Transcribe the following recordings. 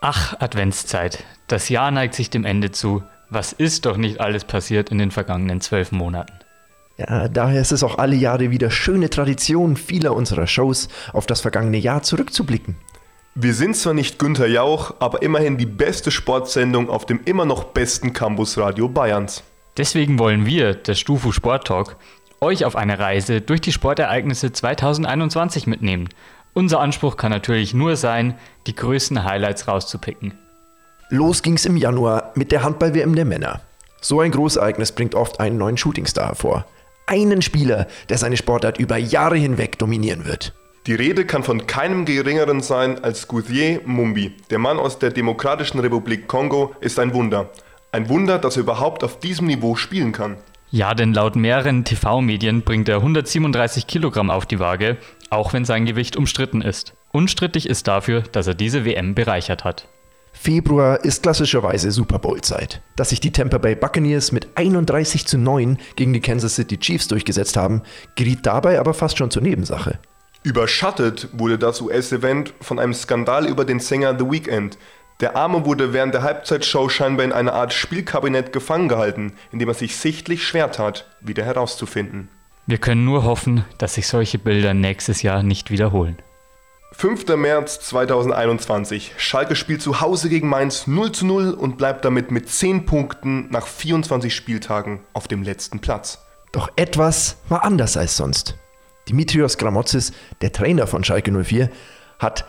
Ach, Adventszeit. Das Jahr neigt sich dem Ende zu. Was ist doch nicht alles passiert in den vergangenen zwölf Monaten? Ja, daher ist es auch alle Jahre wieder schöne Tradition vieler unserer Shows, auf das vergangene Jahr zurückzublicken. Wir sind zwar nicht Günther Jauch, aber immerhin die beste Sportsendung auf dem immer noch besten Campusradio Bayerns. Deswegen wollen wir, der Stufu Sport Talk, euch auf eine Reise durch die Sportereignisse 2021 mitnehmen. Unser Anspruch kann natürlich nur sein, die größten Highlights rauszupicken. Los ging's im Januar mit der Handball-WM der Männer. So ein Großereignis bringt oft einen neuen Shootingstar hervor. Einen Spieler, der seine Sportart über Jahre hinweg dominieren wird. Die Rede kann von keinem geringeren sein als Goudier Mumbi. Der Mann aus der Demokratischen Republik Kongo ist ein Wunder. Ein Wunder, dass er überhaupt auf diesem Niveau spielen kann. Ja, denn laut mehreren TV-Medien bringt er 137 Kilogramm auf die Waage, auch wenn sein Gewicht umstritten ist. Unstrittig ist dafür, dass er diese WM bereichert hat. Februar ist klassischerweise Super Bowl-Zeit. Dass sich die Tampa Bay Buccaneers mit 31 zu 9 gegen die Kansas City Chiefs durchgesetzt haben, geriet dabei aber fast schon zur Nebensache. Überschattet wurde das US-Event von einem Skandal über den Sänger The Weeknd. Der Arme wurde während der Halbzeitshow scheinbar in einer Art Spielkabinett gefangen gehalten, in dem er sich sichtlich schwer tat, wieder herauszufinden. Wir können nur hoffen, dass sich solche Bilder nächstes Jahr nicht wiederholen. 5. März 2021. Schalke spielt zu Hause gegen Mainz 0 zu 0 und bleibt damit mit 10 Punkten nach 24 Spieltagen auf dem letzten Platz. Doch etwas war anders als sonst. Dimitrios Gramotzis, der Trainer von Schalke 04, hat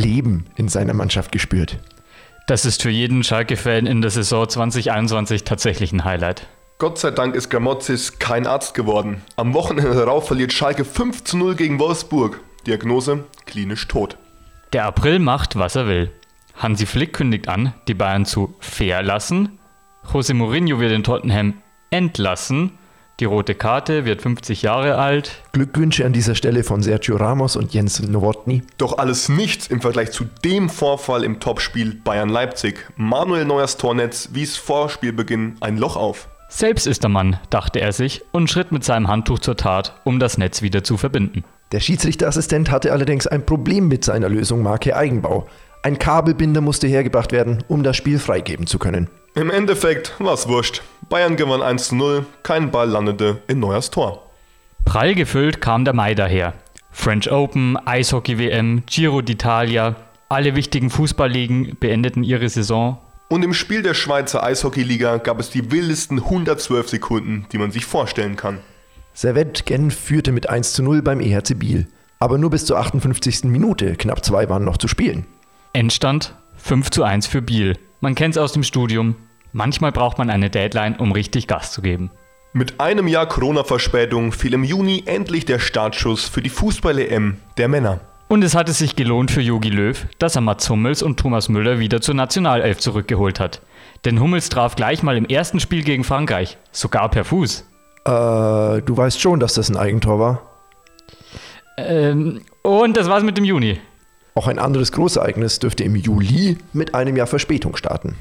Leben in seiner Mannschaft gespürt. Das ist für jeden Schalke-Fan in der Saison 2021 tatsächlich ein Highlight. Gott sei Dank ist Gramotzis kein Arzt geworden. Am Wochenende darauf verliert Schalke 5 zu 0 gegen Wolfsburg. Diagnose: klinisch tot. Der April macht, was er will. Hansi Flick kündigt an, die Bayern zu verlassen. José Mourinho wird in Tottenham entlassen. Die rote Karte wird 50 Jahre alt. Glückwünsche an dieser Stelle von Sergio Ramos und Jens Nowotny. Doch alles nichts im Vergleich zu dem Vorfall im Topspiel Bayern-Leipzig. Manuel Neuers Tornetz wies vor Spielbeginn ein Loch auf. Selbst ist der Mann, dachte er sich und schritt mit seinem Handtuch zur Tat, um das Netz wieder zu verbinden. Der Schiedsrichterassistent hatte allerdings ein Problem mit seiner Lösung Marke Eigenbau. Ein Kabelbinder musste hergebracht werden, um das Spiel freigeben zu können. Im Endeffekt war's wurscht. Bayern gewann 1 zu 0, kein Ball landete in Neuers Tor. Prall gefüllt kam der Mai daher. French Open, Eishockey-WM, Giro d'Italia, alle wichtigen Fußballligen beendeten ihre Saison. Und im Spiel der Schweizer Eishockeyliga gab es die wildesten 112 Sekunden, die man sich vorstellen kann. Servette Genf führte mit 1 zu 0 beim EHC Biel. Aber nur bis zur 58. Minute, knapp zwei waren noch zu spielen. Endstand 5 zu 1 für Biel. Man kennt es aus dem Studium. Manchmal braucht man eine Deadline, um richtig Gas zu geben. Mit einem Jahr Corona-Verspätung fiel im Juni endlich der Startschuss für die Fußball-EM der Männer. Und es hat es sich gelohnt für Jogi Löw, dass er Mats Hummels und Thomas Müller wieder zur Nationalelf zurückgeholt hat. Denn Hummels traf gleich mal im ersten Spiel gegen Frankreich, sogar per Fuß. Äh, du weißt schon, dass das ein Eigentor war. Ähm, und das war's mit dem Juni. Auch ein anderes Großereignis dürfte im Juli mit einem Jahr Verspätung starten.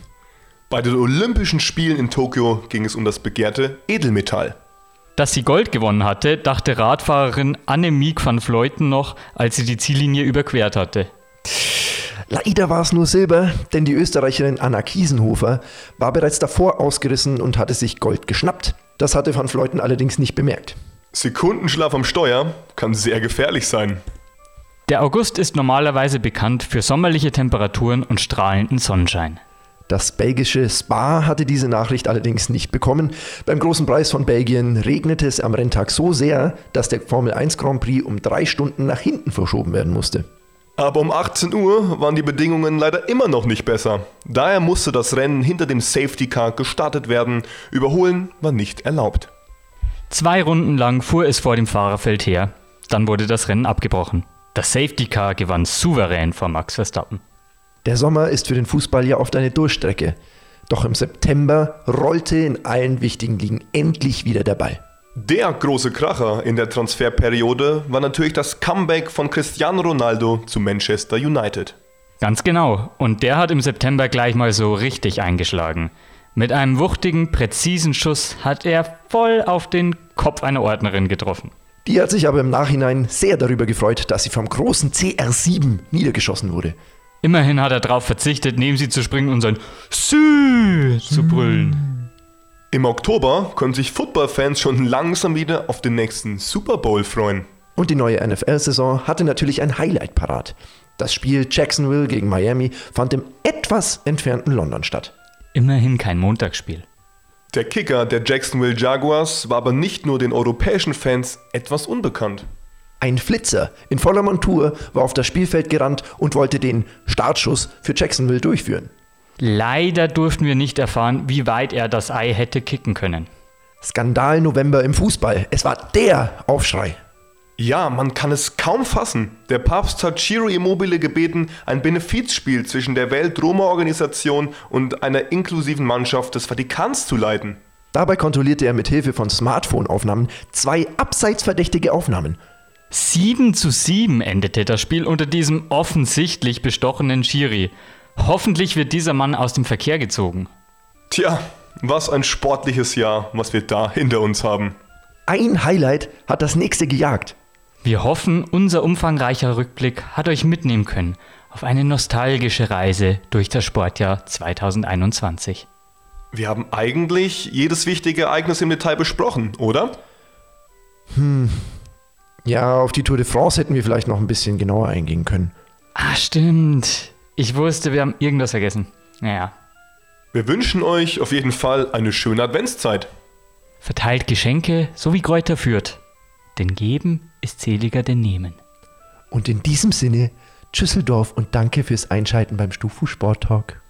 Bei den Olympischen Spielen in Tokio ging es um das begehrte Edelmetall. Dass sie Gold gewonnen hatte, dachte Radfahrerin Annemiek van Vleuten noch, als sie die Ziellinie überquert hatte. Leider war es nur Silber, denn die Österreicherin Anna Kiesenhofer war bereits davor ausgerissen und hatte sich Gold geschnappt. Das hatte van Vleuten allerdings nicht bemerkt. Sekundenschlaf am Steuer kann sehr gefährlich sein. Der August ist normalerweise bekannt für sommerliche Temperaturen und strahlenden Sonnenschein. Das belgische Spa hatte diese Nachricht allerdings nicht bekommen. Beim großen Preis von Belgien regnete es am Renntag so sehr, dass der Formel 1 Grand Prix um drei Stunden nach hinten verschoben werden musste. Aber um 18 Uhr waren die Bedingungen leider immer noch nicht besser. Daher musste das Rennen hinter dem Safety Car gestartet werden. Überholen war nicht erlaubt. Zwei Runden lang fuhr es vor dem Fahrerfeld her. Dann wurde das Rennen abgebrochen. Das Safety Car gewann souverän vor Max Verstappen. Der Sommer ist für den Fußball ja oft eine Durchstrecke. Doch im September rollte in allen wichtigen Ligen endlich wieder der Ball. Der große Kracher in der Transferperiode war natürlich das Comeback von Cristiano Ronaldo zu Manchester United. Ganz genau. Und der hat im September gleich mal so richtig eingeschlagen. Mit einem wuchtigen, präzisen Schuss hat er voll auf den Kopf einer Ordnerin getroffen. Die hat sich aber im Nachhinein sehr darüber gefreut, dass sie vom großen CR7 niedergeschossen wurde. Immerhin hat er darauf verzichtet, neben sie zu springen und sein Sü zu brüllen. Im Oktober können sich Footballfans schon langsam wieder auf den nächsten Super Bowl freuen. Und die neue NFL-Saison hatte natürlich ein Highlight parat. Das Spiel Jacksonville gegen Miami fand im etwas entfernten London statt. Immerhin kein Montagsspiel. Der Kicker der Jacksonville Jaguars war aber nicht nur den europäischen Fans etwas unbekannt. Ein Flitzer in voller Montur war auf das Spielfeld gerannt und wollte den Startschuss für Jacksonville durchführen. Leider durften wir nicht erfahren, wie weit er das Ei hätte kicken können. Skandal November im Fußball. Es war der Aufschrei. Ja, man kann es kaum fassen. Der Papst hat Ciro Immobile gebeten, ein Benefizspiel zwischen der Welt-Roma-Organisation und einer inklusiven Mannschaft des Vatikans zu leiten. Dabei kontrollierte er mit Hilfe von Smartphone-Aufnahmen zwei abseits verdächtige Aufnahmen. 7 zu 7 endete das Spiel unter diesem offensichtlich bestochenen Schiri. Hoffentlich wird dieser Mann aus dem Verkehr gezogen. Tja, was ein sportliches Jahr, was wir da hinter uns haben. Ein Highlight hat das nächste gejagt. Wir hoffen, unser umfangreicher Rückblick hat euch mitnehmen können auf eine nostalgische Reise durch das Sportjahr 2021. Wir haben eigentlich jedes wichtige Ereignis im Detail besprochen, oder? Ja, auf die Tour de France hätten wir vielleicht noch ein bisschen genauer eingehen können. Ah, stimmt. Ich wusste, wir haben irgendwas vergessen. Naja. Wir wünschen euch auf jeden Fall eine schöne Adventszeit. Verteilt Geschenke, so wie Kräuter führt. Denn geben ist seliger denn nehmen. Und in diesem Sinne, Tschüsseldorf und danke fürs Einschalten beim Stufu Sport Talk.